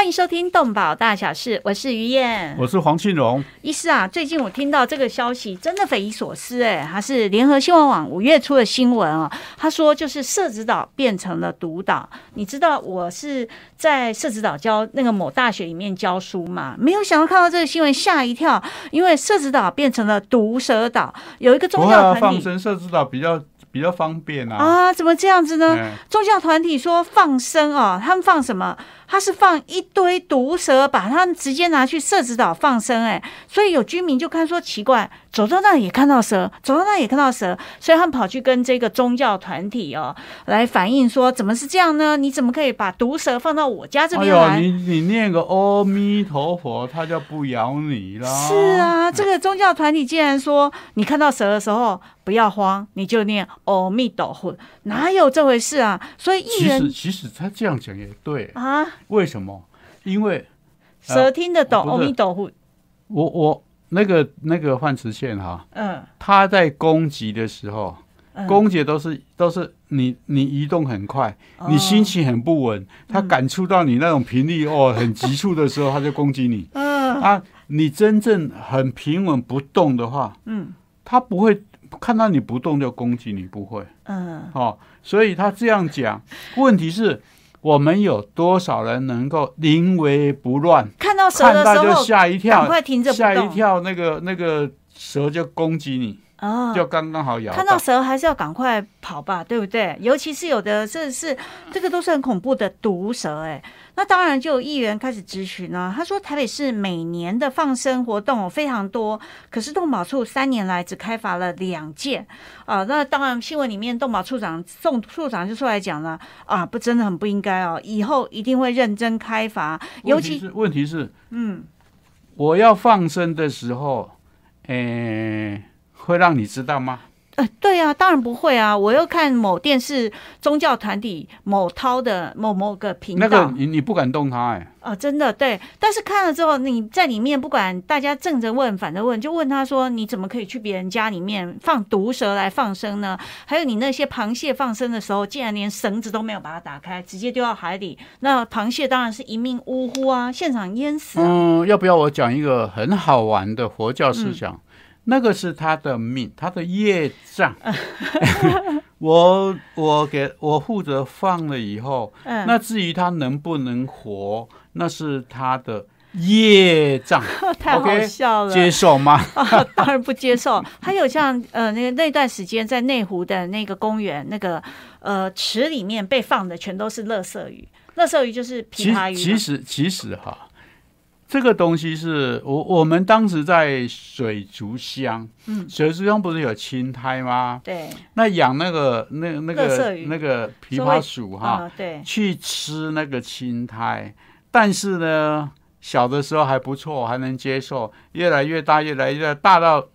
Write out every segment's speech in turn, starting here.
欢迎收听《动保大小事》，我是于燕，我是黄庆荣。医师啊，最近我听到这个消息，真的匪夷所思哎，它是联合新闻网五月初的新闻啊。他说，就是社子岛变成了毒岛。你知道我是在社子岛教那个某大学里面教书嘛？没有想到看到这个新闻吓一跳，因为社子岛变成了毒蛇岛，有一个宗教团体放生社子岛比较比较方便啊。啊，怎么这样子呢？宗教团体说放生哦，他们放什么？他是放一堆毒蛇，把它直接拿去社子岛放生，哎，所以有居民就看说奇怪，走到那也看到蛇，走到那也看到蛇，所以他们跑去跟这个宗教团体哦来反映说，怎么是这样呢？你怎么可以把毒蛇放到我家这边来？你你念个阿弥陀佛，他就不咬你了。是啊，这个宗教团体竟然说，你看到蛇的时候不要慌，你就念阿弥陀佛，哪有这回事啊？所以艺人其实其实他这样讲也对啊。为什么？因为蛇听得懂阿弥陀佛。我我那个那个范慈宪哈，嗯，他在攻击的时候，攻击都是都是你你移动很快，你心情很不稳，他感触到你那种频率哦 很急促的时候，他就攻击你。嗯啊，你真正很平稳不动的话，嗯，他不会看到你不动就攻击你，不会。嗯，哦，所以他这样讲，问题是。我们有多少人能够临危不乱？看到蛇的时候就吓一跳，快停着吓一跳，那个那个蛇就攻击你，哦，就刚刚好咬。看到蛇还是要赶快跑吧，对不对？尤其是有的这是这个都是很恐怖的毒蛇，哎。那当然就有议员开始咨询呢。他说，台北市每年的放生活动非常多，可是动保处三年来只开罚了两件啊。那当然新闻里面动保处长宋处长就出来讲了啊，不真的很不应该哦，以后一定会认真开罚。尤其是问题是，嗯，我要放生的时候，诶，会让你知道吗？呃对啊，当然不会啊！我又看某电视宗教团体某涛的某某个频道，那个你你不敢动他哎。哦，真的对，但是看了之后，你在里面不管大家正着问反着问，就问他说：“你怎么可以去别人家里面放毒蛇来放生呢？还有你那些螃蟹放生的时候，竟然连绳子都没有把它打开，直接丢到海里，那螃蟹当然是一命呜呼啊，现场淹死。”嗯，要不要我讲一个很好玩的佛教思想？那个是他的命，他的业障。我我给我负责放了以后，那至于他能不能活，那是他的业障。太好笑了，接受吗？当然不接受。还有像呃那个那段时间在内湖的那个公园，那个呃池里面被放的全都是乐色鱼，乐色鱼就是琵琶鱼。其实其实哈。这个东西是我我们当时在水族箱，嗯，水族箱不是有青苔吗？对，那养那个那那个那个琵琶鼠哈，对，去吃那个青苔，但是呢，小的时候还不错，还能接受，越来越大，越来越大到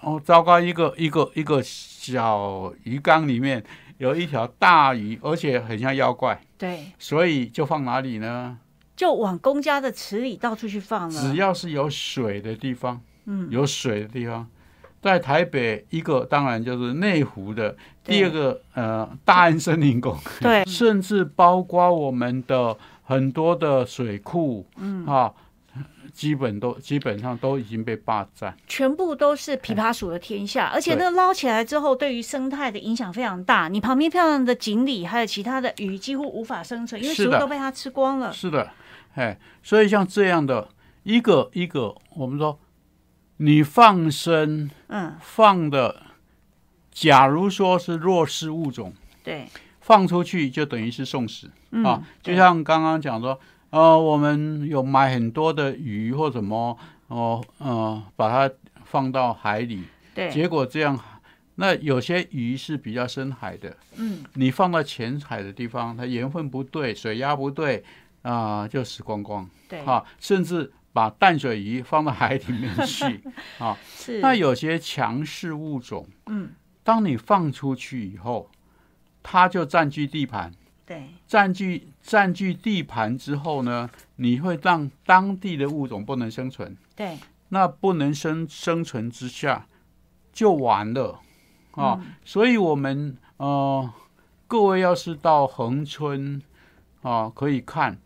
哦，糟糕，一个一个一个小鱼缸里面有一条大鱼，而且很像妖怪，对，所以就放哪里呢？就往公家的池里到处去放了。只要是有水的地方，嗯，有水的地方，在台北一个当然就是内湖的，第二个呃大安森林公园，对，甚至包括我们的很多的水库，嗯啊，基本都基本上都已经被霸占，全部都是琵琶鼠的天下，而且那个捞起来之后，对于生态的影响非常大。你旁边漂亮的锦鲤还有其他的鱼几乎无法生存，因为食物都被它吃光了。是的。哎，所以像这样的一个一个，我们说你放生，嗯，放的，假如说是弱势物种，对，放出去就等于是送死啊。就像刚刚讲说，呃，我们有买很多的鱼或什么，哦，呃，把它放到海里，对，结果这样，那有些鱼是比较深海的，嗯，你放到浅海的地方，它盐分不对，水压不对。啊，就死光光，对，啊，甚至把淡水鱼放到海里面去，啊，是。那有些强势物种，嗯，当你放出去以后，它就占据地盘，对，占据占据地盘之后呢，你会让当地的物种不能生存。对，那不能生生存之下，就完了啊！所以，我们呃，各位要是到恒春啊，可以看，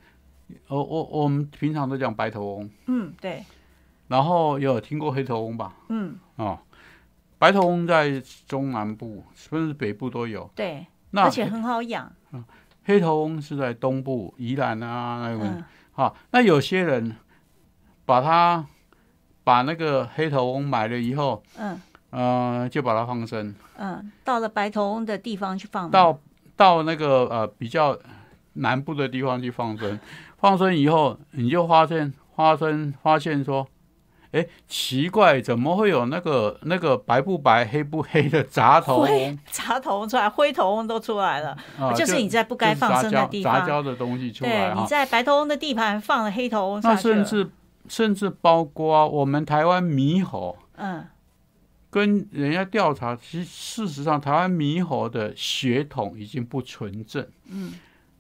我我我们平常都讲白头翁，嗯，对。然后有听过黑头翁吧？嗯，哦，白头翁在中南部，甚至北部都有。对，而且很好养。黑头翁是在东部，宜兰啊那个。好，那有些人把它把那个黑头翁买了以后，嗯，呃，就把它放生。嗯，到了白头翁的地方去放。到到那个呃比较南部的地方去放生，放生以后，你就发现发生发现说。哎，奇怪，怎么会有那个那个白不白、黑不黑的杂头翁？杂头出来，灰头翁都出来了，就是你在不该放生的地方，杂交的东西出来。对，你在白头翁的地盘放了黑头翁那甚至甚至包括我们台湾猕猴，嗯，跟人家调查，其实事实上台湾猕猴的血统已经不纯正。嗯，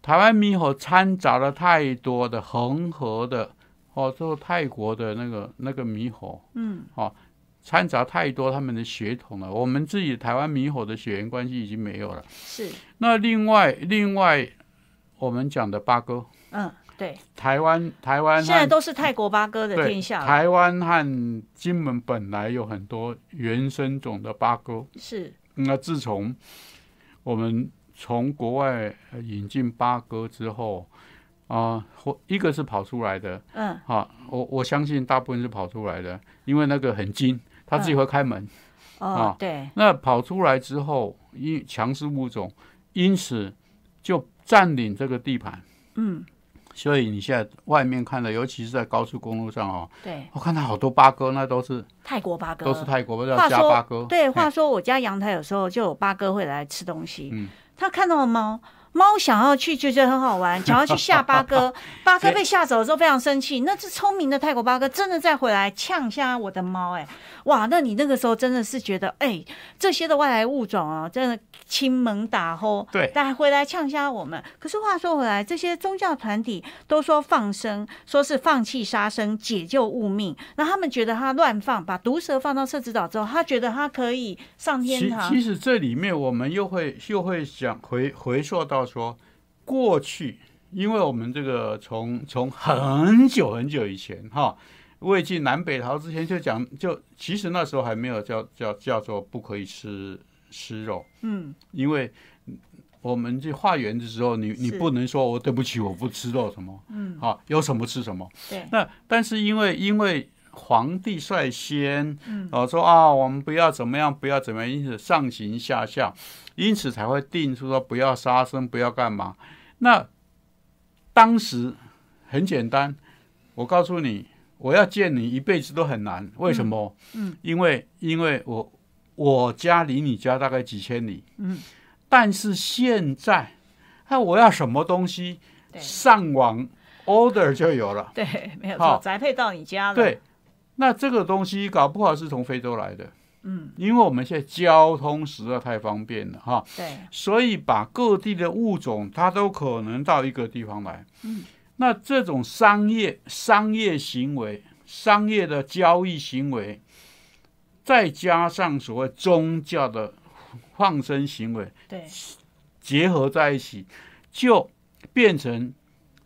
台湾猕猴掺杂了太多的恒河的。哦，做泰国的那个那个猕猴，嗯，哦，掺杂太多他们的血统了。我们自己台湾猕猴的血缘关系已经没有了。是。那另外另外，我们讲的八哥，嗯，对，台湾台湾现在都是泰国八哥的天下。台湾和金门本来有很多原生种的八哥，是。那自从我们从国外引进八哥之后。啊，或一个是跑出来的，嗯，好，我我相信大部分是跑出来的，因为那个很精，他自己会开门，啊，对，那跑出来之后，因强势物种，因此就占领这个地盘，嗯，所以你现在外面看的，尤其是在高速公路上哦，对，我看到好多八哥，那都是泰国八哥，都是泰国叫加八哥，对，话说我家阳台有时候就有八哥会来吃东西，嗯，他看到了猫。猫想要去，就觉得很好玩，想要去吓八哥。八哥被吓走了之后非常生气，那只聪明的泰国八哥真的再回来呛一下我的猫，哎，哇！那你那个时候真的是觉得，哎，这些的外来物种啊，真的亲门打吼，对，但回来呛虾我们。可是话说回来，这些宗教团体都说放生，说是放弃杀生，解救物命。那他们觉得他乱放，把毒蛇放到社子岛之后，他觉得他可以上天堂。其实这里面我们又会又会想回回溯到。说过去，因为我们这个从从很久很久以前哈，魏晋南北朝之前就讲，就其实那时候还没有叫叫叫做不可以吃吃肉，嗯，因为我们去化缘的时候，你你不能说我对不起我不吃肉什么，嗯，好有什么吃什么，对，那但是因为因为皇帝率先，嗯，哦说啊我们不要怎么样不要怎么样，因此上行下效。因此才会定出说不要杀生，不要干嘛。那当时很简单，我告诉你，我要见你一辈子都很难。为什么？嗯，因为因为我我家离你家大概几千里。嗯，但是现在，那我要什么东西，上网 order 就有了。对，没有错，宅配到你家了。对，那这个东西搞不好是从非洲来的。嗯，因为我们现在交通实在太方便了哈，对，所以把各地的物种它都可能到一个地方来。嗯，那这种商业商业行为、商业的交易行为，再加上所谓宗教的放生行为，对，结合在一起，就变成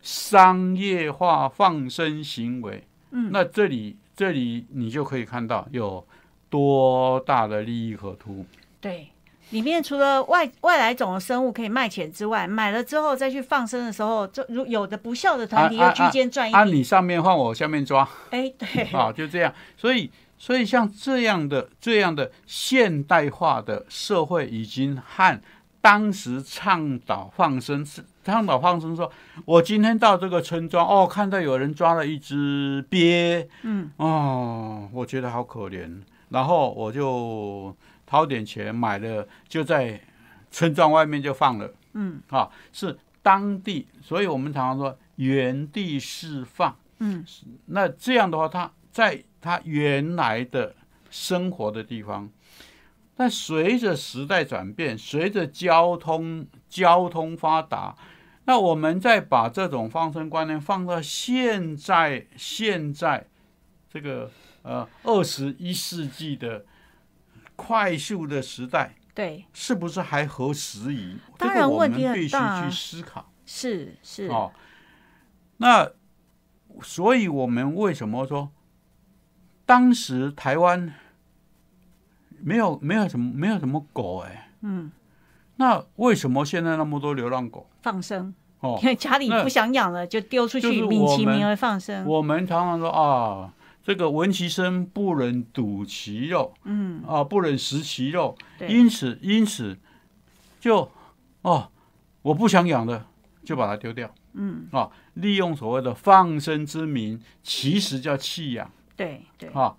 商业化放生行为。嗯，那这里这里你就可以看到有。多大的利益可图？对，里面除了外外来种的生物可以卖钱之外，买了之后再去放生的时候，就如有的不孝的团体又居间赚一笔。啊，你上面换我下面抓。哎，对，好，就这样。所以，所以像这样的这样的现代化的社会，已经和当时倡导放生是倡导放生说，我今天到这个村庄，哦，看到有人抓了一只鳖，嗯，哦，我觉得好可怜。然后我就掏点钱买了，就在村庄外面就放了。嗯，啊，是当地，所以我们常常说原地释放。嗯，那这样的话，他在他原来的生活的地方，但随着时代转变，随着交通交通发达，那我们再把这种放生观念放到现在，现在这个呃二十一世纪的快速的时代，对，是不是还合时宜？当然问题很大，必须去思考。是是哦，那所以我们为什么说当时台湾没有没有什么没有什么狗哎？嗯。那为什么现在那么多流浪狗放生？哦，因为家里不想养了，就丢出去，名其名而放生。我们常常说啊，这个闻其声不忍睹其肉，嗯，啊，不忍食其肉，因此因此就哦，我不想养的，就把它丢掉，嗯，啊，利用所谓的放生之名，其实叫弃养，对对，啊，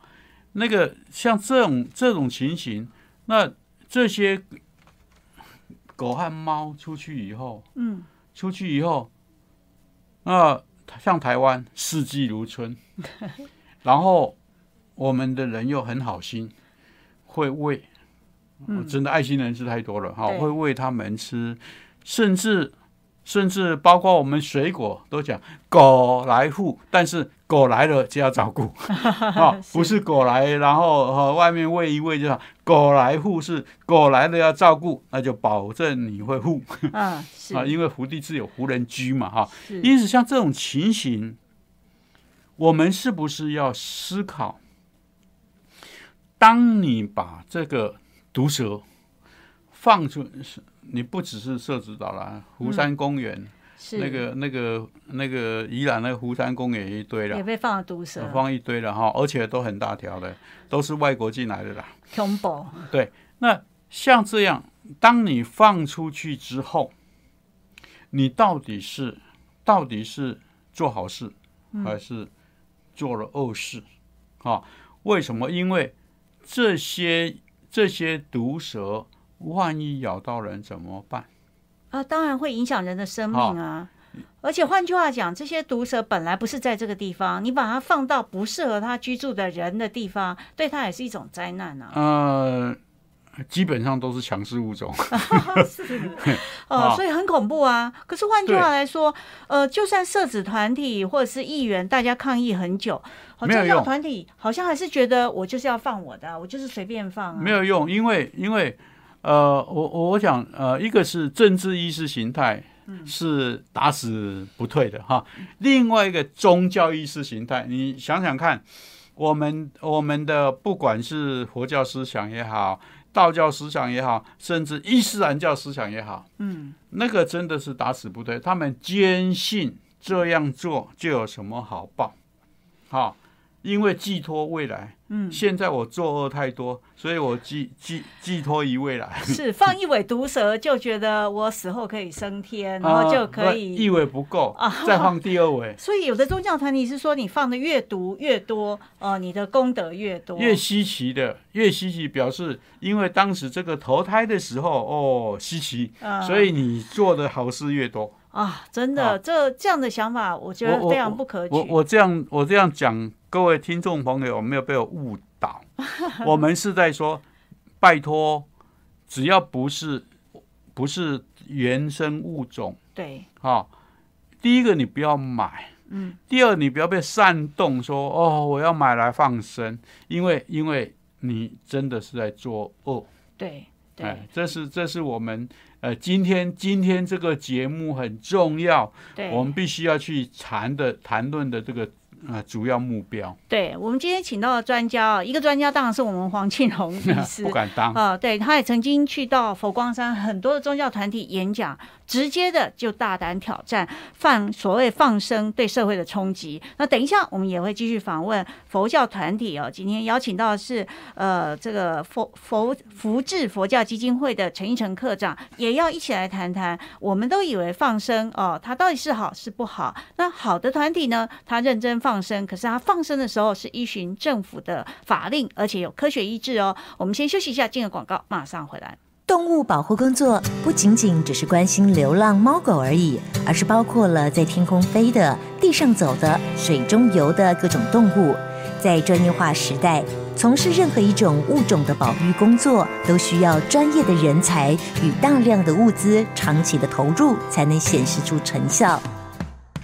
那个像这种这种情形，那这些。狗和猫出去以后，嗯，出去以后，那像台湾四季如春，然后我们的人又很好心，会喂，真的爱心人士太多了哈，会喂他们吃，甚至。甚至包括我们水果都讲狗来护，但是狗来了就要照顾 啊，不是狗来然后和外面喂一喂就好，狗来护是狗来了要照顾，那就保证你会护。啊，啊，因为福地自有福人居嘛哈，因此像这种情形，我们是不是要思考，当你把这个毒蛇放出是？你不只是设置岛了，湖山公园，那个、那个、那个宜兰那个湖山公园一堆了，也被放了毒蛇，放一堆了哈，而且都很大条的，都是外国进来的啦。恐怖。对，那像这样，当你放出去之后，你到底是到底是做好事，还是做了恶事？啊？为什么？因为这些这些毒蛇。万一咬到人怎么办？啊，当然会影响人的生命啊！而且换句话讲，这些毒蛇本来不是在这个地方，你把它放到不适合它居住的人的地方，对它也是一种灾难啊。呃，基本上都是强势物种，是哦，所以很恐怖啊。可是换句话来说，呃，就算社子团体或者是议员，大家抗议很久，宗教团体好像还是觉得我就是要放我的，我就是随便放，没有用，因为因为。呃，我我我想，呃，一个是政治意识形态是打死不退的哈，另外一个宗教意识形态，你想想看，我们我们的不管是佛教思想也好，道教思想也好，甚至伊斯兰教思想也好，嗯，那个真的是打死不对，他们坚信这样做就有什么好报，好。因为寄托未来，嗯，现在我作恶太多，所以我寄寄寄托于未来。是放一尾毒蛇，就觉得我死后可以升天，然后就可以一尾不够啊，再放第二尾。所以有的宗教团体是说，你放的越毒越多，呃，你的功德越多。越稀奇的，越稀奇，表示因为当时这个投胎的时候哦稀奇，所以你做的好事越多。啊，真的，这这样的想法，我觉得非常不可取。我我这样我这样讲，各位听众朋友没有被我误导。我们是在说，拜托，只要不是不是原生物种，对，好，第一个你不要买，嗯，第二你不要被煽动说哦，我要买来放生，因为因为你真的是在作恶，对对，这是这是我们。呃，今天今天这个节目很重要，我们必须要去谈的谈论的这个呃主要目标。对，我们今天请到的专家，一个专家当然是我们黄庆荣 不敢当啊，对，他也曾经去到佛光山很多的宗教团体演讲。直接的就大胆挑战放所谓放生对社会的冲击。那等一下我们也会继续访问佛教团体哦。今天邀请到的是呃这个佛佛福智佛教基金会的陈一成科长，也要一起来谈谈。我们都以为放生哦，它到底是好是不好？那好的团体呢，他认真放放生，可是他放生的时候是依循政府的法令，而且有科学医治哦。我们先休息一下，进个广告，马上回来。动物保护工作不仅仅只是关心流浪猫狗而已，而是包括了在天空飞的、地上走的、水中游的各种动物。在专业化时代。从事任何一种物种的保育工作，都需要专业的人才与大量的物资，长期的投入才能显示出成效。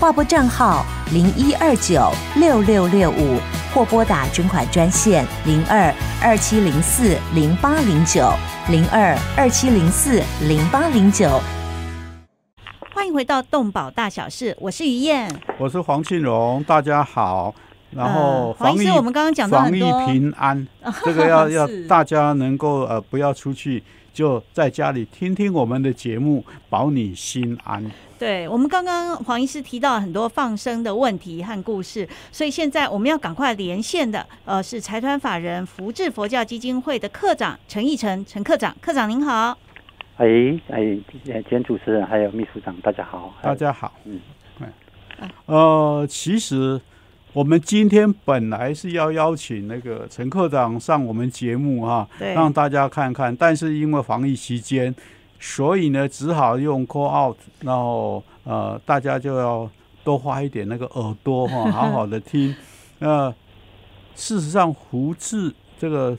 划拨账号零一二九六六六五，或拨打捐款专线零二二七零四零八零九零二二七零四零八零九。欢迎回到动保大小事，我是于燕，我是黄庆荣，大家好。然后防疫，我们刚刚讲到防疫平安，这个要要大家能够呃不要出去，就在家里听听我们的节目，保你心安。对我们刚刚黄医师提到很多放生的问题和故事，所以现在我们要赶快连线的，呃，是财团法人福智佛教基金会的科长陈义成陈科长，科长您好。哎哎，兼主持人还有秘书长，大家好，大家好，嗯，呃，其实我们今天本来是要邀请那个陈科长上我们节目哈，让大家看看，但是因为防疫期间，所以呢，只好用 call out，然后呃，大家就要多花一点那个耳朵哈，好好的听。那事实上，胡志这个。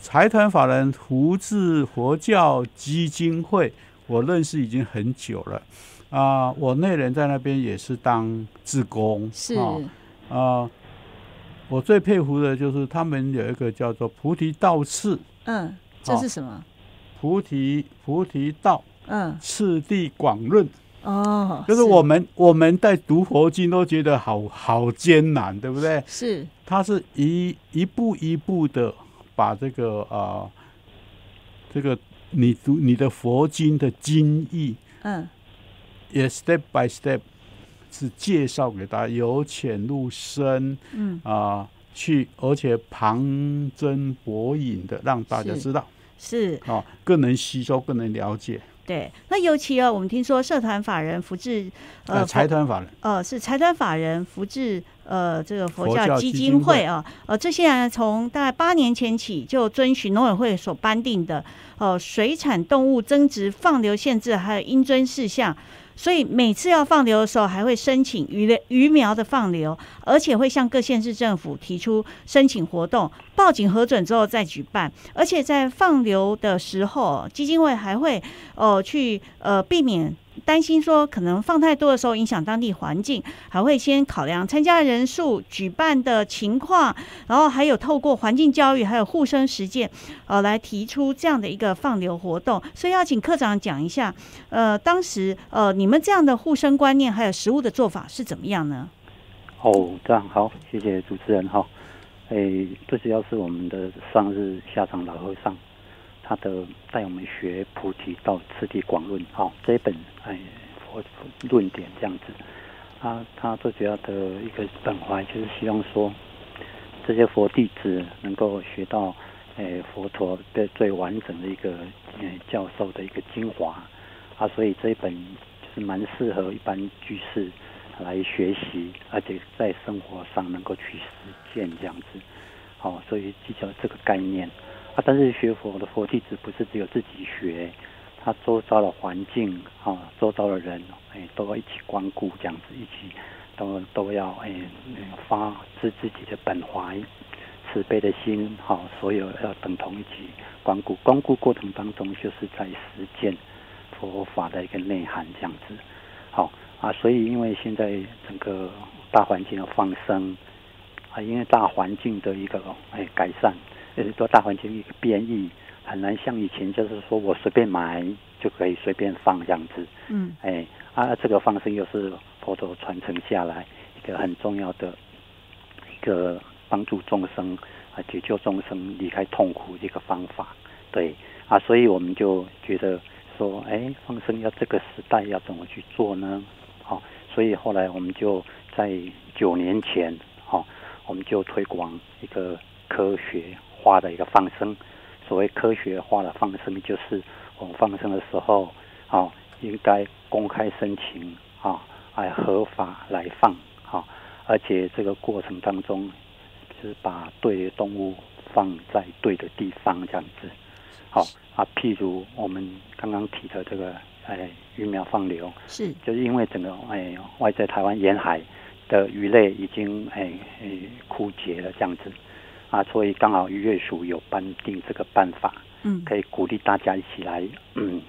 财团法人胡志佛教基金会，我认识已经很久了啊。我那人在那边也是当志工，是啊。我最佩服的就是他们有一个叫做菩提道次，嗯，这是什么？菩提菩提道，嗯，次第广论，哦，就是我们我们在读佛经都觉得好好艰难，对不对？是，他是一一步一步的。把这个啊，这个你读你的佛经的经义，嗯，也 step by step 是介绍给大家，由浅入深，嗯。啊，去而且旁征博引的，让大家知道是哦，更能吸收，更能了解。对，那尤其哦，我们听说社团法人福智，呃，财团法人，呃，是财团法人福智，呃，这个佛教基金会啊，呃，这些人从大概八年前起就遵循农委会所颁定的，呃，水产动物增值放流限制还有应遵事项。所以每次要放流的时候，还会申请鱼的鱼苗的放流，而且会向各县市政府提出申请活动，报警核准之后再举办。而且在放流的时候，基金会还会呃去呃避免。担心说可能放太多的时候影响当地环境，还会先考量参加人数、举办的情况，然后还有透过环境教育还有护生实践，呃，来提出这样的一个放流活动。所以要请科长讲一下，呃，当时呃你们这样的护生观念还有食物的做法是怎么样呢？哦，这样好，谢谢主持人哈。诶，最主要是我们的上日下场老和尚。他的带我们学菩提道次第广论，好这一本哎佛论点这样子，啊他最主要的一个本怀就是希望说，这些佛弟子能够学到哎佛陀的最完整的一个哎教授的一个精华。啊，所以这一本就是蛮适合一般居士来学习，而且在生活上能够去实践这样子，好，所以记较这个概念。啊，但是学佛的佛弟子不是只有自己学，他周遭的环境啊，周遭的人，哎，都要一起关顾，这样子一起都都要哎发自自己的本怀慈悲的心，好，所有要等同一起关顾。关顾过程当中，就是在实践佛法的一个内涵，这样子。好啊，所以因为现在整个大环境的放生啊，因为大环境的一个哎改善。就是说，大环境一个变异，很难像以前，就是说我随便买就可以随便放这样子。嗯，哎，啊，这个方式又是佛陀传承下来一个很重要的一个帮助众生啊，解救众生离开痛苦的一个方法。对，啊，所以我们就觉得说，哎，放生要这个时代要怎么去做呢？好，所以后来我们就在九年前，好，我们就推广一个科学。化的一个放生，所谓科学化的放生，就是我们放生的时候，啊，应该公开申请啊，来合法来放啊，而且这个过程当中，就是把对的动物放在对的地方，这样子。好啊，譬如我们刚刚提的这个，哎，鱼苗放流，是，就是因为整个哎外在台湾沿海的鱼类已经哎哎枯竭了这样子，啊，所以刚好渔业署有颁定这个办法，嗯，可以鼓励大家一起来，嗯，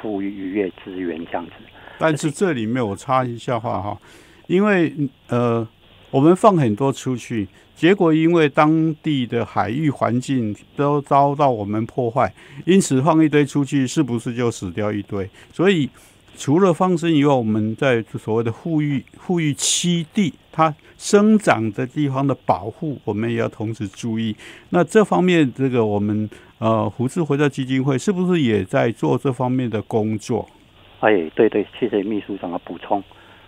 富裕渔业资源这样子。但是这里面我插一下话哈，因为呃。我们放很多出去，结果因为当地的海域环境都遭到我们破坏，因此放一堆出去，是不是就死掉一堆？所以除了放生以外，我们在所谓的富裕富裕栖地，它生长的地方的保护，我们也要同时注意。那这方面，这个我们呃胡志回到基金会是不是也在做这方面的工作？哎，对对，谢谢秘书长的补充。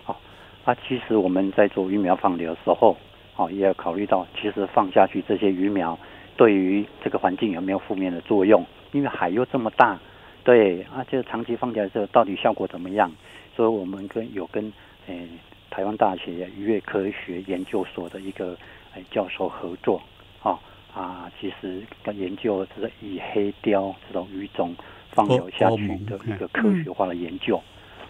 好啊，其实我们在做鱼苗放流的时候，哦，也要考虑到，其实放下去这些鱼苗，对于这个环境有没有负面的作用？因为海又这么大，对，啊，就长期放下来之后，到底效果怎么样？所以我们跟有跟诶台湾大学渔业科学研究所的一个诶教授合作，啊，啊，其实跟研究是以黑鲷这种鱼种放流下去的一个科学化的研究。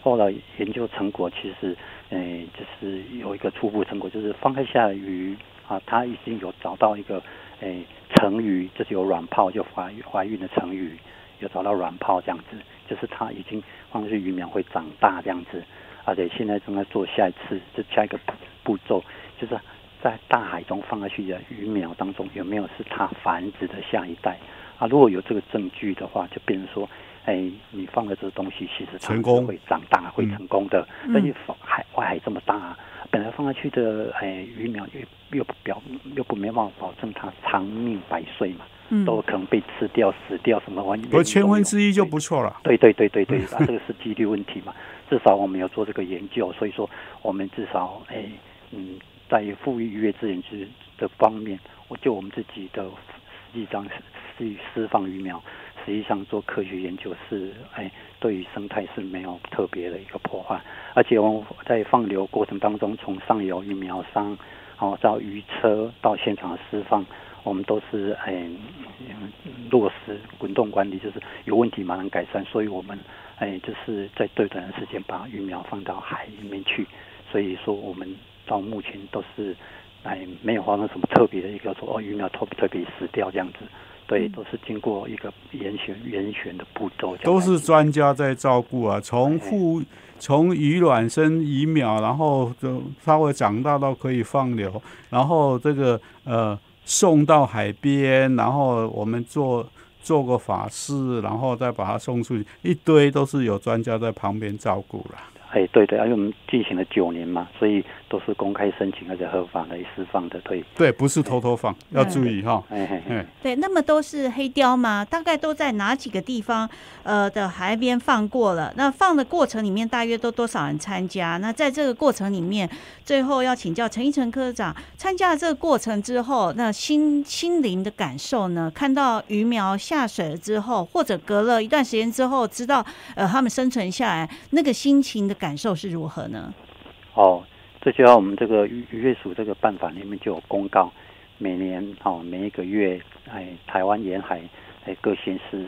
后来研究成果其实，诶，就是有一个初步成果，就是放开下鱼啊，它已经有找到一个诶成鱼，就是有卵泡就怀怀孕的成鱼，有找到卵泡这样子，就是它已经放下去鱼苗会长大这样子，而且现在正在做下一次，就下一个步骤，就是在大海中放下去的鱼苗当中有没有是它繁殖的下一代啊？如果有这个证据的话，就变成说。哎，你放的这个东西，其实它是会长大、会成功的。而且海外海这么大，本来放下去的哎鱼苗又又不表又不没办法保证它长命百岁嘛，都可能被吃掉、死掉什么玩意。不千分之一就不错了。对对对对对，啊，这个是几率问题嘛。至少我们有做这个研究，所以说我们至少哎嗯，在富裕渔业资源之的方面，我就我们自己的实际上是释放鱼苗。实际上做科学研究是，哎，对于生态是没有特别的一个破坏，而且我们在放流过程当中，从上游鱼苗商，哦，到鱼车到现场释放，我们都是哎落实滚动管理，就是有问题马上改善，所以我们哎就是在最短的时间把鱼苗放到海里面去，所以说我们到目前都是哎没有发生什么特别的一个说哦鱼苗特别特别死掉这样子。对，都是经过一个严选严选的步骤，都是专家在照顾啊。从孵从鱼卵生鱼苗，然后就稍微长大到可以放流，然后这个呃送到海边，然后我们做做个法事，然后再把它送出去，一堆都是有专家在旁边照顾了。哎，对对，因为我们进行了九年嘛，所以都是公开申请而且合法来释放的，对。对，不是偷偷放，要注意哈。哎哎哎。对，那么都是黑雕吗？大概都在哪几个地方呃的海边放过了？那放的过程里面大约都多少人参加？那在这个过程里面，最后要请教陈一成科长，参加了这个过程之后，那心心灵的感受呢？看到鱼苗下水了之后，或者隔了一段时间之后，知道呃他们生存下来，那个心情的。感受是如何呢？哦，这就要我们这个渔渔业署这个办法里面就有公告，每年哦每一个月，哎，台湾沿海哎各县市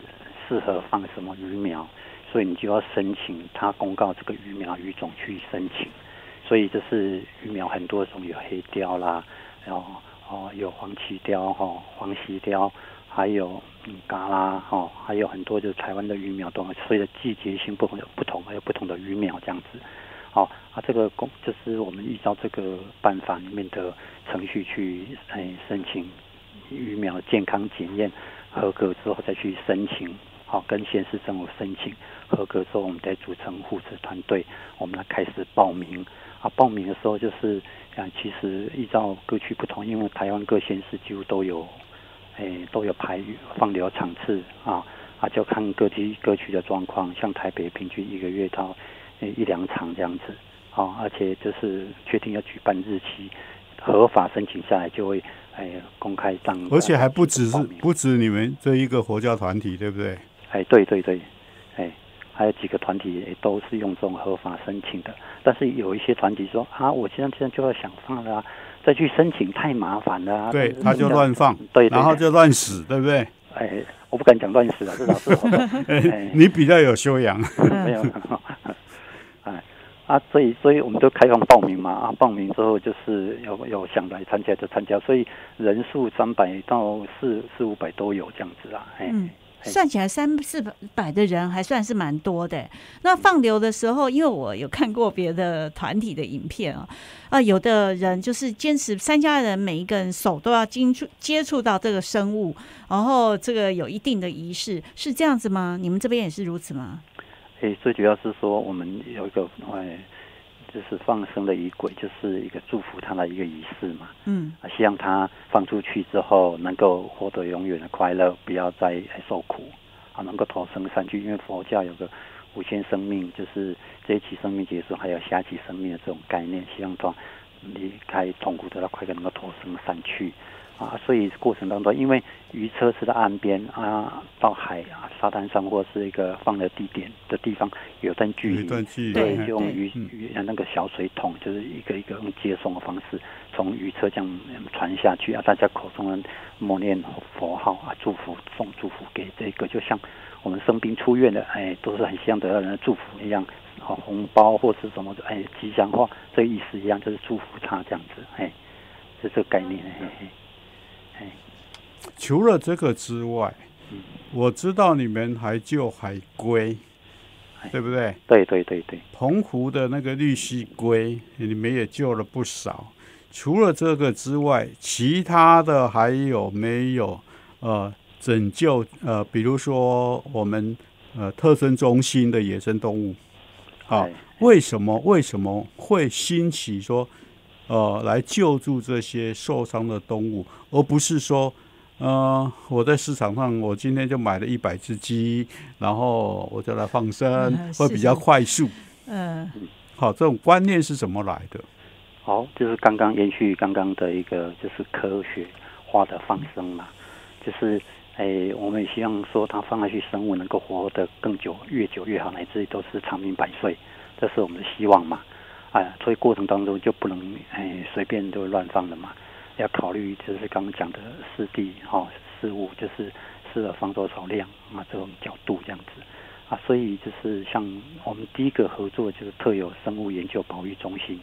适合放什么鱼苗，所以你就要申请，他公告这个鱼苗鱼种去申请。所以这是鱼苗很多种，有黑鲷啦，然后哦有黄鳍鲷哈，黄鳍鲷，还有嘎啦哈，还有很多就是台湾的鱼苗都随着季节性不同的不同，还有不同的鱼苗这样子。好啊，这个公就是我们依照这个办法里面的程序去哎申请疫苗健康检验合格之后再去申请，好跟县市政府申请合格之后，我们再组成护持团队，我们来开始报名。啊，报名的时候就是啊，其实依照各区不同，因为台湾各县市几乎都有。诶，都有排放流场次啊啊，就看各地各区的状况。像台北平均一个月到一两场这样子哦，而且就是确定要举办日期，合法申请下来就会哎公开上，而且还不只是不止你们这一个佛教团体，对不对？哎，对对对，哎，还有几个团体也都是用这种合法申请的，但是有一些团体说啊，我现在现在就要想放了，再去申请太麻烦了，对，他就乱放，对，然后就乱死，对不对？哎，我不敢讲乱死啊，至少是 你比较有修养，没有。啊，所以，所以我们都开放报名嘛。啊，报名之后就是有有想来参加就参加，所以人数三百到四四五百都有这样子啊。嗯，算起来三四百的人还算是蛮多的。那放流的时候，因为我有看过别的团体的影片啊，啊，有的人就是坚持三家人每一个人手都要接触接触到这个生物，然后这个有一定的仪式，是这样子吗？你们这边也是如此吗？诶，最主要是说，我们有一个哎，就是放生的仪轨，就是一个祝福他的一个仪式嘛。嗯，啊希望他放出去之后，能够获得永远的快乐，不要再受苦，啊，能够投生上去。因为佛教有个无限生命，就是这一期生命结束，还有下期生命的这种概念，希望他离开痛苦，得到快乐，能够投生上去。啊，所以过程当中，因为鱼车是在岸边啊，到海啊沙滩上或是一个放的地点的地方有段距离，对，就用鱼鱼那个小水桶，就是一个一个用接送的方式，从鱼车这样传下去啊，大家口中的默念佛号啊，祝福送祝福给这个，就像我们生病出院的，哎，都是很希望得到人的祝福一样，好红包或是什么的，哎，吉祥话这个意思一样，就是祝福他这样子，哎，是这个概念，嘿嘿。除了这个之外，我知道你们还救海龟，对不对？对对对对。澎湖的那个绿蜥龟，你们也救了不少。除了这个之外，其他的还有没有？呃，拯救呃，比如说我们呃特生中心的野生动物，啊，为什么为什么会兴起说呃来救助这些受伤的动物，而不是说？嗯，我在市场上，我今天就买了一百只鸡，然后我就来放生，会比较快速。嗯，好，这种观念是怎么来的？好，就是刚刚延续刚刚的一个，就是科学化的放生嘛，就是哎，我们也希望说它放下去生物能够活得更久，越久越好，乃至都是长命百岁，这是我们的希望嘛。哎，所以过程当中就不能哎随便就乱放了嘛。要考虑就是刚刚讲的湿地哈事物，就是适合放多少量啊这种角度这样子。啊，所以就是像我们第一个合作就是特有生物研究保育中心，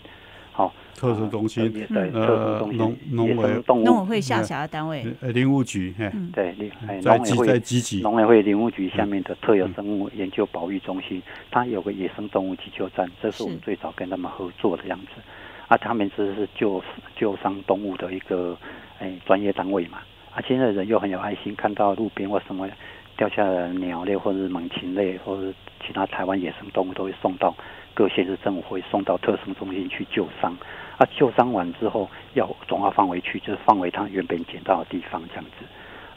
好。特殊中心。对特殊中心。农农委动物会下辖的单位，呃林务局对农委会在积极。农委会林务局下面的特有生物研究保育中心，它有个野生动物急救站，这是我们最早跟他们合作的样子。啊，他们只是救救伤动物的一个诶专业单位嘛。啊，现在人又很有爱心，看到路边或什么掉下来的鸟类，或者是猛禽类，或者是其他台湾野生动物，都会送到各县市政府会送到特生中心去救伤。啊，救伤完之后要转化放回去，就是放回它原本捡到的地方这样子。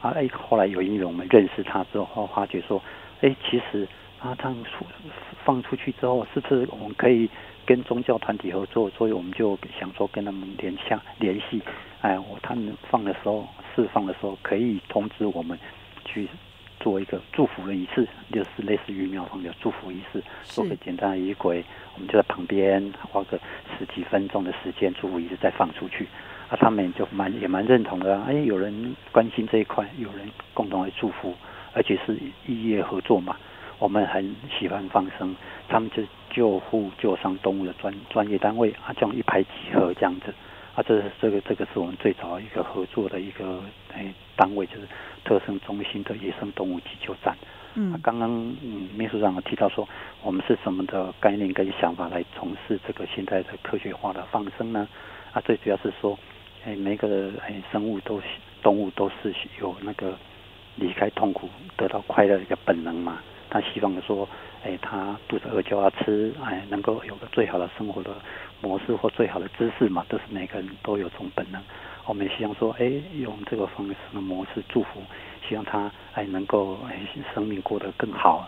啊，哎，后来有因为我们认识他之后，发觉说，哎，其实啊，他出放出去之后，是不是我们可以？跟宗教团体合作，所以我们就想说跟他们联下联系，哎，我他们放的时候释放的时候可以通知我们去做一个祝福的仪式，就是类似于庙方的祝福仪式，做个简单的仪轨，我们就在旁边花个十几分钟的时间，祝福仪式再放出去，啊，他们就蛮也蛮认同的，哎，有人关心这一块，有人共同来祝福，而且是异业合作嘛，我们很喜欢放生，他们就。救护救伤动物的专专业单位啊，这样一拍即合这样子啊，这是这个这个是我们最早一个合作的一个诶单位，就是特生中心的野生动物急救站。嗯，刚刚嗯秘书长有提到说，我们是什么的概念跟想法来从事这个现在的科学化的放生呢？啊，最主要是说，诶每个诶生物都动物都是有那个离开痛苦得到快乐的一个本能嘛，他希望说。哎，他肚子饿就要吃，哎，能够有个最好的生活的模式或最好的姿势嘛，都是每个人都有种本能。我们也希望说，哎，用这个方式的模式祝福，希望他哎能够哎生命过得更好。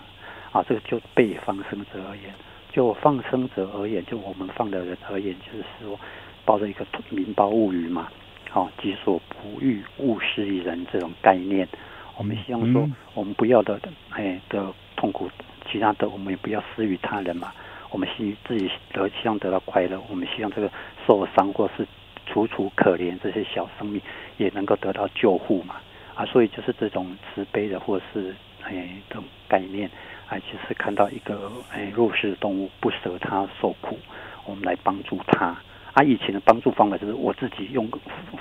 啊，这个就被放生者而言，就放生者而言，就我们放的人而言，就是说抱着一个民胞物语嘛。哈，己所不欲，勿施于人这种概念。我们希望说，我们不要的，哎的痛苦，其他的我们也不要施于他人嘛。我们希自己得希望得到快乐，我们希望这个受伤或是楚楚可怜这些小生命也能够得到救护嘛。啊，所以就是这种慈悲的或是哎的概念，啊，其实看到一个哎弱势的动物不舍它受苦，我们来帮助它。啊，以前的帮助方法就是我自己用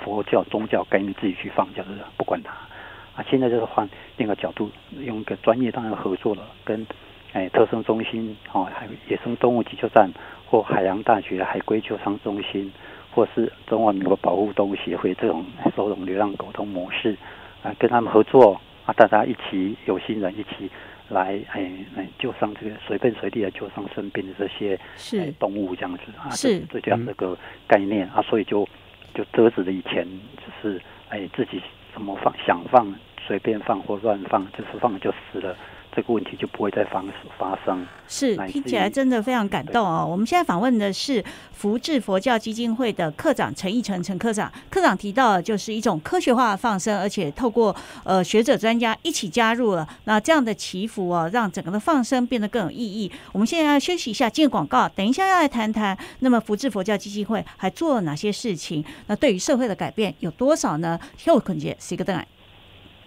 佛教宗教概念自己去放，就是不管它。啊，现在就是换另一个角度，用一个专业当然合作了，跟哎特生中心哦，还有野生动物急救站或海洋大学海龟救伤中心，或是中华民国保护动物协会这种收容流浪狗的模式，啊，跟他们合作啊，大家一起有心人一起来哎哎救伤这个随便随地的救伤生病的这些是动物这样子啊，是这叫这个概念啊，所以就就折纸的以前就是哎自己怎么放想放。随便放或乱放，就是放就死了，这个问题就不会再发发生。是听起来真的非常感动哦。我们现在访问的是福智佛教基金会的科长陈义成陈科长，科长提到的就是一种科学化的放生，而且透过呃学者专家一起加入了，那这样的祈福哦，让整个的放生变得更有意义。我们现在要休息一下，进广告，等一下要来谈谈，那么福智佛教基金会还做了哪些事情？那对于社会的改变有多少呢？后坤姐是一个。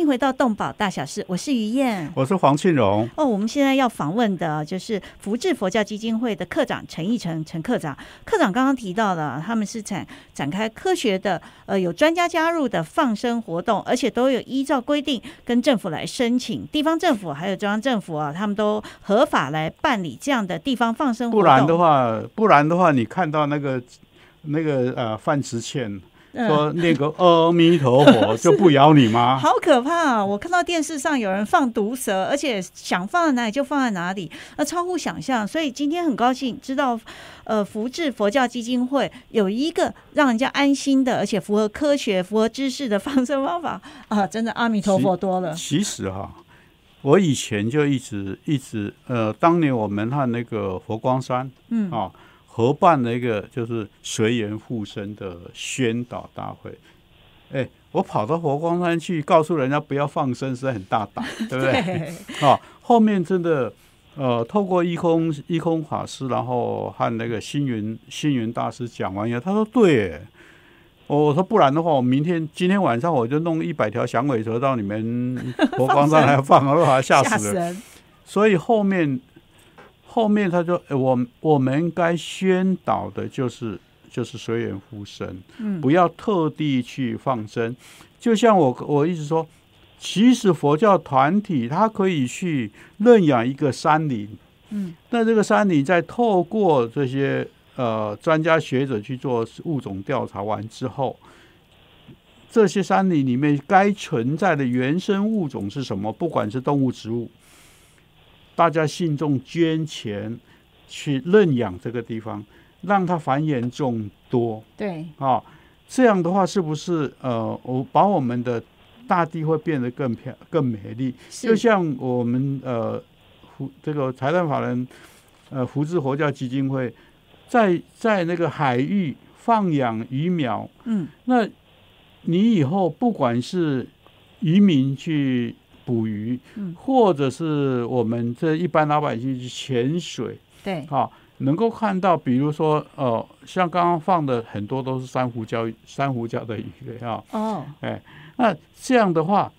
欢迎回到动保大小事，我是于燕，我是黄庆荣。哦，我们现在要访问的就是福智佛教基金会的科长陈义成陈科长。科长刚刚提到了，他们是展展开科学的，呃，有专家加入的放生活动，而且都有依照规定跟政府来申请，地方政府还有中央政府啊，他们都合法来办理这样的地方放生活动。不然的话，不然的话，你看到那个那个呃范慈倩。说那个阿弥陀佛 就不咬你吗？好可怕啊！我看到电视上有人放毒蛇，而且想放在哪里就放在哪里，那超乎想象。所以今天很高兴知道，呃，福智佛教基金会有一个让人家安心的，而且符合科学、符合知识的放生方法 啊！真的阿弥陀佛多了。其实哈，我以前就一直一直呃，当年我们和那个佛光山，嗯啊。合办了一个就是随缘护身的宣导大会，哎，我跑到佛光山去告诉人家不要放生，是很大胆，对不对？啊，后面真的，呃，透过一空一空法师，然后和那个星云星云大师讲完以后，他说对，我说不然的话，我明天今天晚上我就弄一百条响尾蛇到你们佛光山来放，我把他吓死了。所以后面。后面他说：“我我们该宣导的就是就是随缘附身，嗯，不要特地去放生。就像我我一直说，其实佛教团体它可以去认养一个山林，嗯，那这个山林在透过这些呃专家学者去做物种调查完之后，这些山林里面该存在的原生物种是什么？不管是动物、植物。”大家信众捐钱去认养这个地方，让它繁衍众多。对，啊，这样的话是不是呃，我把我们的大地会变得更漂、更美丽？就像我们呃，胡这个财团法人呃，福智佛教基金会，在在那个海域放养鱼苗。嗯，那你以后不管是渔民去。捕鱼，或者是我们这一般老百姓去潜水，对，好，能够看到，比如说，呃，像刚刚放的很多都是珊瑚礁、珊瑚礁的鱼啊。哦。哎，那这样的话，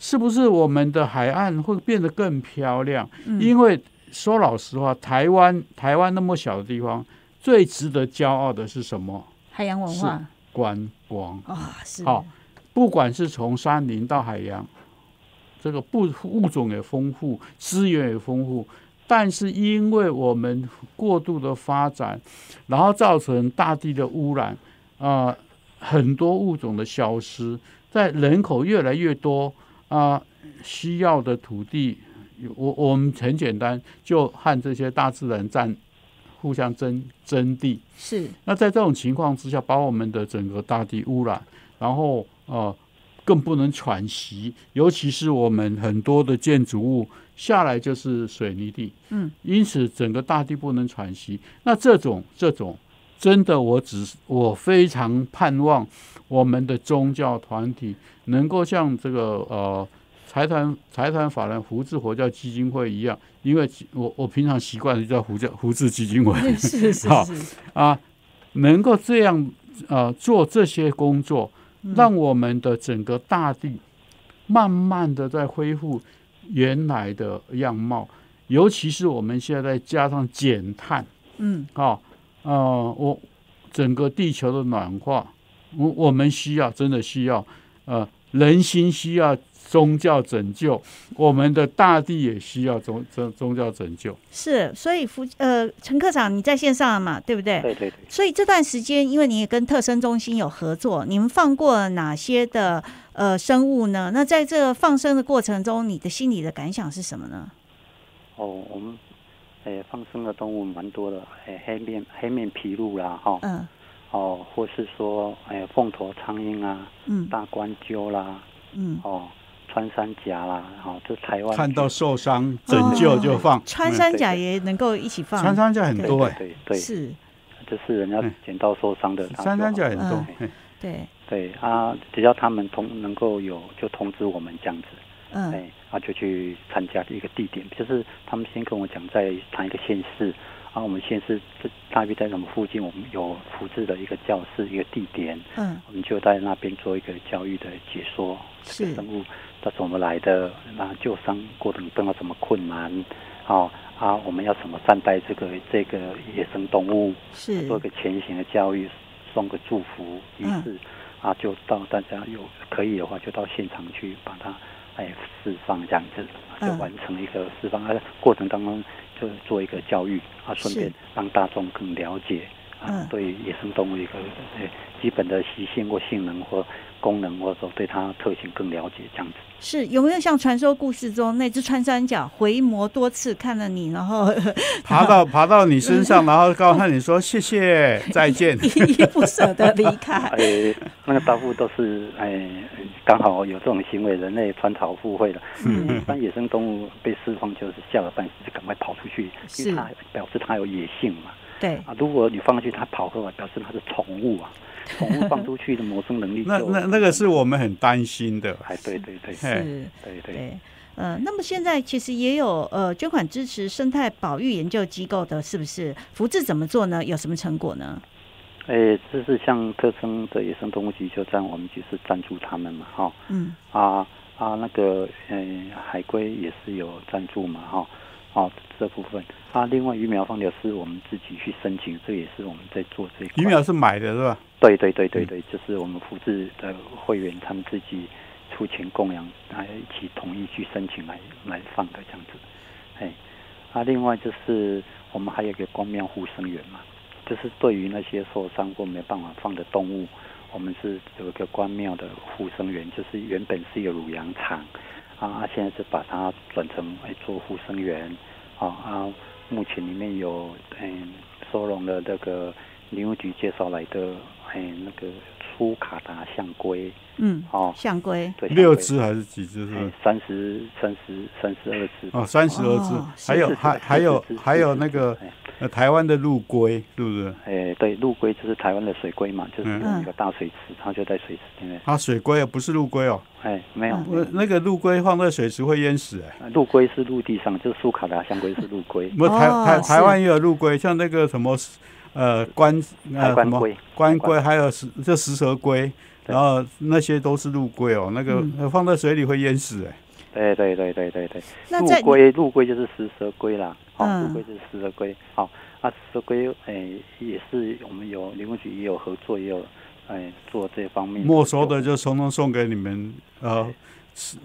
是不是我们的海岸会变得更漂亮？嗯。因为说老实话，台湾台湾那么小的地方，最值得骄傲的是什么？海洋文化。观光啊，是。好，不管是从山林到海洋，这个不物种也丰富，资源也丰富。但是因为我们过度的发展，然后造成大地的污染，啊，很多物种的消失，在人口越来越多啊，需要的土地，我我们很简单，就和这些大自然战，互相争争地。是。那在这种情况之下，把我们的整个大地污染，然后呃，更不能喘息，尤其是我们很多的建筑物。下来就是水泥地，嗯，因此整个大地不能喘息。那这种这种，真的，我只是我非常盼望我们的宗教团体能够像这个呃财团财团法人胡志佛教基金会一样，因为我我平常习惯就叫胡教胡志基金会，是是是啊，能够这样呃做这些工作，让我们的整个大地慢慢的在恢复。原来的样貌，尤其是我们现在加上减碳，嗯，好，呃，我整个地球的暖化，我我们需要，真的需要，呃，人心需要。宗教拯救，我们的大地也需要宗宗宗教拯救。是，所以福呃陈科长你在线上嘛，对不对？对对对。所以这段时间，因为你也跟特生中心有合作，你们放过哪些的呃生物呢？那在这个放生的过程中，你的心里的感想是什么呢？哦，我们诶放生的动物蛮多的，诶黑面黑面琵鹭啦，哈，嗯，哦，或是说诶凤头苍蝇啊，嗯，大冠鸠啦，嗯，哦。穿山甲啦，好，就台湾看到受伤拯救就放。穿山甲也能够一起放。穿山甲很多哎，对对是，这是人家捡到受伤的。穿山甲很多，对对啊，只要他们通能够有就通知我们这样子，嗯，哎，啊就去参加一个地点，就是他们先跟我讲在谈一个县市。啊，我们县市这大约在什么附近？我们有复制的一个教室，一个地点。嗯，我们就在那边做一个教育的解说。这个生物它怎么来的？那救伤过程碰到什么困难？好啊，我们要怎么善待这个这个野生动物？是做一个前行的教育，送个祝福仪式。啊，就到大家有可以的话，就到现场去把它哎释放这样子，就完成一个释放。而过程当中。就是做一个教育啊，顺便让大众更了解啊，对野生动物一个哎基本的习性或性能或功能，或者说对它特性更了解这样子。是有没有像传说故事中那只穿山甲回眸多次看了你，然后 爬到爬到你身上，然后告诉你说谢谢 再见，依依不舍的离开。哎，那个大部分都是哎。刚好有这种行为，人类穿巢附会了。嗯，一般野生动物被释放就是吓了半死，就赶快跑出去，因为它表示它有野性嘛。对啊，如果你放出去，它跑过来，表示它是宠物啊。宠物放出去的谋生能力，那那那个是我们很担心的。哎，对对对，是，对对。呃，那么现在其实也有呃捐款支持生态保育研究机构的，是不是？福智怎么做呢？有什么成果呢？哎，这是像特生的野生动物急救站，我们就是赞助他们嘛，哈。嗯。啊啊，那个，嗯，海龟也是有赞助嘛，哈。哦，这部分。啊，另外鱼苗放疗是我们自己去申请，这也是我们在做这块。鱼苗是买的是吧？对对对对对，就是我们福智的会员他们自己出钱供养，来一起同意去申请来来放的这样子。哎，啊，另外就是我们还有一个光面护生员嘛。就是对于那些受伤或没办法放的动物，我们是有一个关庙的护生员，就是原本是一个乳羊场，啊，现在是把它转成来做护生员，啊啊，目前里面有嗯收容了这个林务局介绍来的，哎那个粗卡达象龟，嗯，哦，象龟，对，六只还是几只？是三十三十三十二只，哦，三十二只，还有还还有还有那个。呃，台湾的陆龟是不是？哎，对，陆龟就是台湾的水龟嘛，就是一个大水池，它就在水池里面。啊，水龟啊，不是陆龟哦。哎，没有。那个陆龟放在水池会淹死哎。陆龟是陆地上，就是苏卡达香龟是陆龟。不，台台台湾也有陆龟，像那个什么呃关呃什么关龟，还有石这石蛇龟，然后那些都是陆龟哦。那个放在水里会淹死哎。对对对对对对，陆龟陆龟就是食蛇龟啦，好，陆龟就是食蛇龟，好，啊，食蛇龟哎也是我们有林务局也有合作，也有哎做这方面。没收的就统统送给你们，呃，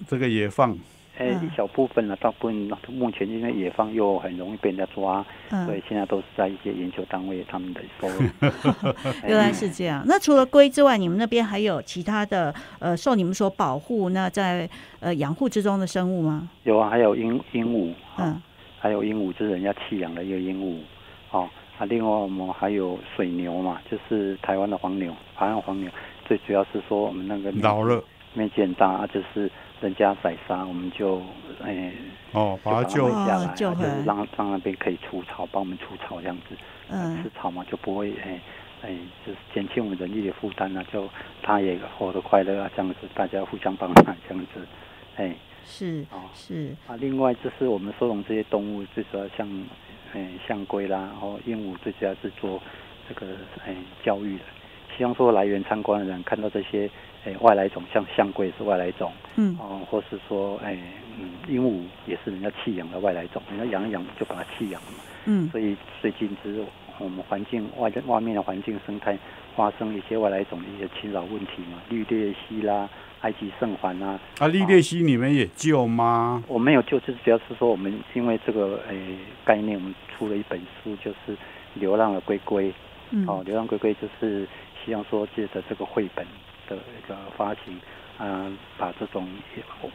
这个野放。哎，一小部分呢，大部分目前因为野放又很容易被人家抓，所以现在都是在一些研究单位他们的收。入。原来是这样。那除了龟之外，你们那边还有其他的呃受你们所保护那在呃养护之中的生物吗？有啊，还有鹦鹦鹉，嗯，还有鹦鹉就是人家弃养的一个鹦鹉，哦，啊，另外我们还有水牛嘛，就是台湾的黄牛，台湾黄牛最主要是说我们那个老了面积很大，就是。人家宰杀，我们就诶哦，把它救下来，就是让让那边可以除草，帮我们除草这样子。嗯，吃草嘛，就不会诶诶，就是减轻我们人力的负担啊，就他也活得快乐啊，这样子，大家互相帮忙这样子。哎，是哦，是啊。另外就是我们收容这些动物，最主要像哎象龟啦，然后鹦鹉，最主要是做这个哎教育的，希望说来源参观的人看到这些。哎，外来种像象龟是外来种，嗯，哦，或是说，哎，嗯，鹦鹉也是人家弃养的外来种，人家养一养就把它弃养了嘛，嗯，所以最近是我们环境外在外面的环境生态发生一些外来种的一些侵扰问题嘛，绿鬣蜥啦，埃及圣环啊，啊，绿鬣蜥你们也救吗？我没有救，就是主要是说我们因为这个哎概念，我们出了一本书，就是流浪的龟龟，嗯，哦，流浪龟龟就是希望说借着这个绘本。的一个发行，嗯，把这种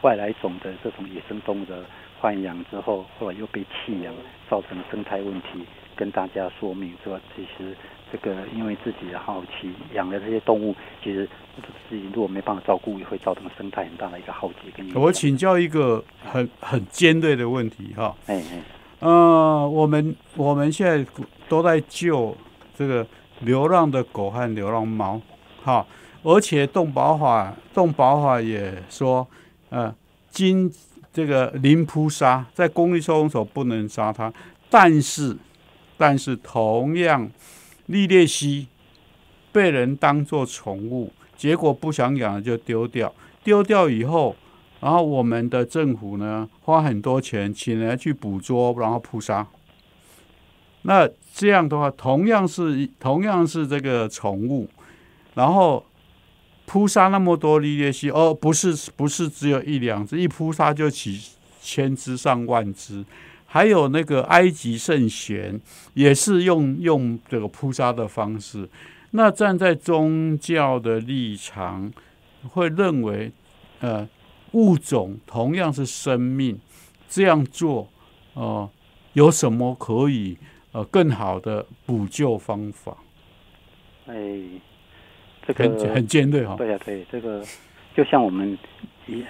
外来种的这种野生动物的豢养之后，后来又被弃养，造成生态问题，跟大家说明说，其实这个因为自己的好奇养了这些动物，其实自己如果没办法照顾，也会造成生态很大的一个浩劫跟。我请教一个很很尖锐的问题哈，哎哎，呃，我们我们现在都在救这个流浪的狗和流浪猫，哈。而且动保法，动保法也说，呃，金这个零扑杀，在公立收容所不能杀它，但是，但是同样，利列西被人当做宠物，结果不想养了就丢掉，丢掉以后，然后我们的政府呢，花很多钱请人去捕捉，然后扑杀。那这样的话，同样是同样是这个宠物，然后。扑杀那么多利列蜥，哦，不是不是只有一两只，一扑杀就几千只上万只。还有那个埃及圣贤，也是用用这个扑杀的方式。那站在宗教的立场，会认为，呃，物种同样是生命，这样做，哦，有什么可以呃更好的补救方法？哎。这个很很尖锐哈，对呀对，这个就像我们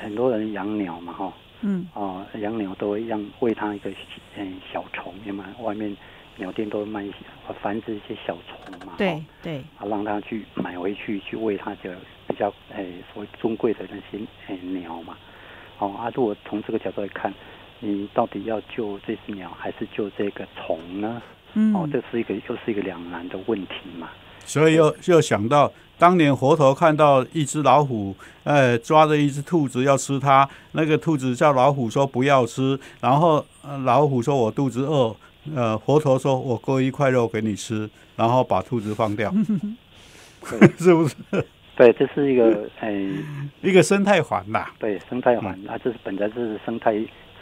很多人养鸟嘛哈，嗯，哦养鸟都会让喂它一个嗯小虫，你们外面鸟店都会卖一些繁殖一些小虫嘛，对对，啊让它去买回去去喂它的比较诶所谓尊贵的那些诶鸟嘛，哦啊如果从这个角度来看，你到底要救这只鸟还是救这个虫呢？嗯，哦这是一个又是一个两难的问题嘛。所以又又想到当年佛陀看到一只老虎，呃，抓着一只兔子要吃它，那个兔子叫老虎说不要吃，然后老虎说我肚子饿，呃，佛陀说我割一块肉给你吃，然后把兔子放掉，是不是？对，这是一个哎 一个生态环呐。对，生态环啊，这是本来就是生态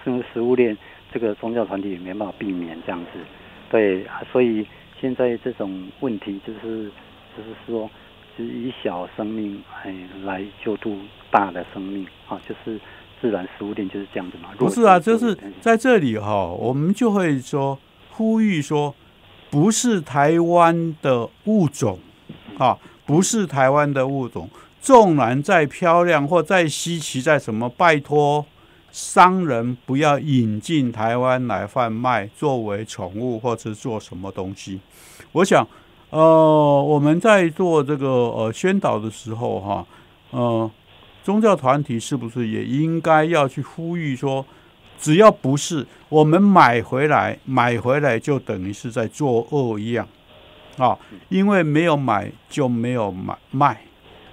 生食物链，这个宗教团体也没办法避免这样子。对，所以。现在这种问题就是，就是说，就是以小生命哎来救助大的生命啊，就是自然食物链就是这样子嘛。不是啊，就是在这里哈，我们就会说呼吁说，不是台湾的物种啊，不是台湾的物种，纵然再漂亮或再稀奇，在什么，拜托，商人不要引进台湾来贩卖，作为宠物或者做什么东西。我想，呃，我们在做这个呃宣导的时候，哈，呃，宗教团体是不是也应该要去呼吁说，只要不是我们买回来，买回来就等于是在作恶一样，啊，因为没有买就没有买卖，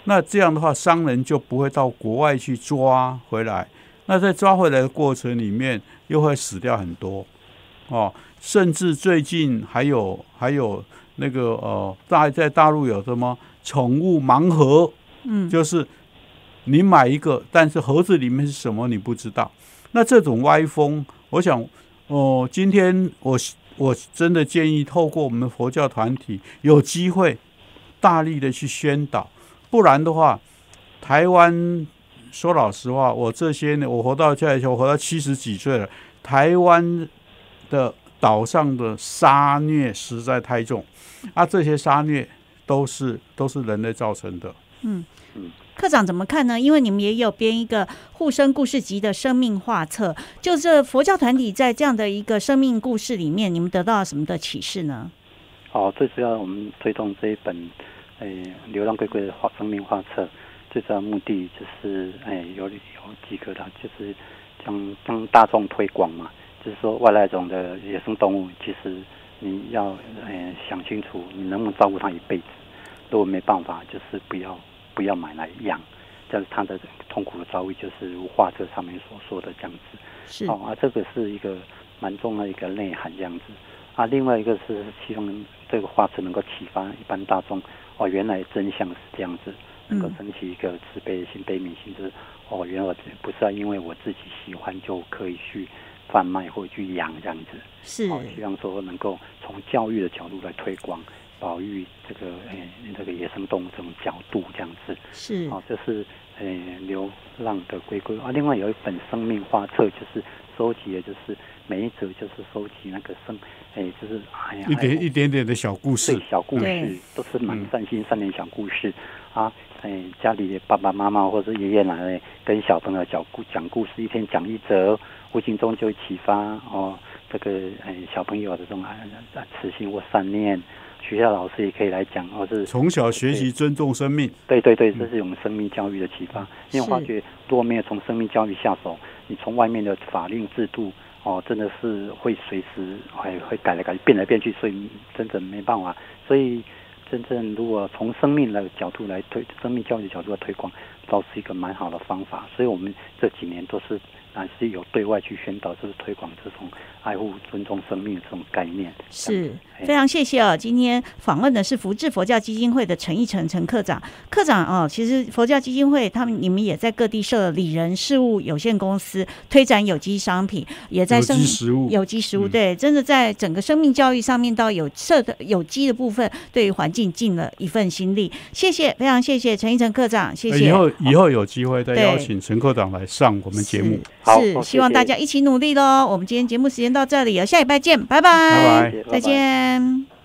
那这样的话，商人就不会到国外去抓回来。那在抓回来的过程里面，又会死掉很多，哦，甚至最近还有还有那个呃，大在大陆有什么宠物盲盒，嗯，就是你买一个，但是盒子里面是什么你不知道。那这种歪风，我想哦，今天我我真的建议透过我们佛教团体有机会大力的去宣导，不然的话，台湾。说老实话，我这些年我活到现在，我活到七十几岁了。台湾的岛上的杀虐实在太重，啊，这些杀虐都是都是人类造成的。嗯嗯，科长怎么看呢？因为你们也有编一个护生故事集的生命画册，就是佛教团体在这样的一个生命故事里面，你们得到了什么的启示呢？哦，最主要我们推动这一本诶流浪龟龟的画生命画册。最主要目的就是，哎，有有几个的，就是将将大众推广嘛。就是说，外来种的野生动物，其实你要，哎，想清楚，你能不能照顾它一辈子。如果没办法，就是不要不要买来养。这样它的痛苦的遭遇，就是如画册上面所说的这样子。是。哦，啊，这个是一个蛮重要的一个内涵，这样子。啊，另外一个是希望这个画册能够启发一般大众，哦，原来真相是这样子。能够升起一个慈悲心、悲悯心，就是哦，原来不是要因为我自己喜欢就可以去贩卖或者去养这样子。是，哦希望说能够从教育的角度来推广、保育这个诶这个野生动物这种角度这样子。是，哦，这是诶流浪的龟龟啊。另外有一本生命画册，就是收集的就是每一则就是收集那个生，哎，就是哎呀一点一点点的小故事，对小故事都是蛮善心善念小故事啊。哎，家里的爸爸妈妈或者爷爷奶奶跟小朋友讲故讲故事，一天讲一则，无形中就启发哦，这个哎小朋友的这种啊慈心或善念。学校老师也可以来讲，或是从小学习尊重生命。对对对，这是我们生命教育的启发。因为发觉，如果没有从生命教育下手，你从外面的法令制度哦，真的是会随时会会改来改去，变来变去，所以真的没办法。所以。真正如果从生命的角度来推，生命教育的角度来推广，倒是一个蛮好的方法。所以我们这几年都是还是有对外去宣导，就是推广这种爱护、尊重生命这种概念。是非常谢谢哦。今天访问的是福智佛教基金会的陈义成陈科长。科长哦，其实佛教基金会他们你们也在各地设理人事务有限公司，推展有机商品，也在生食物有机食物。对，真的在整个生命教育上面到有设的有机的部分，对于环境。尽尽了一份心力，谢谢，非常谢谢陈一成科长，谢谢。以后以后有机会再邀请陈科长来上我们节目，是希望大家一起努力喽。我们今天节目时间到这里了，下礼拜见，拜拜，拜拜，再见。Jan.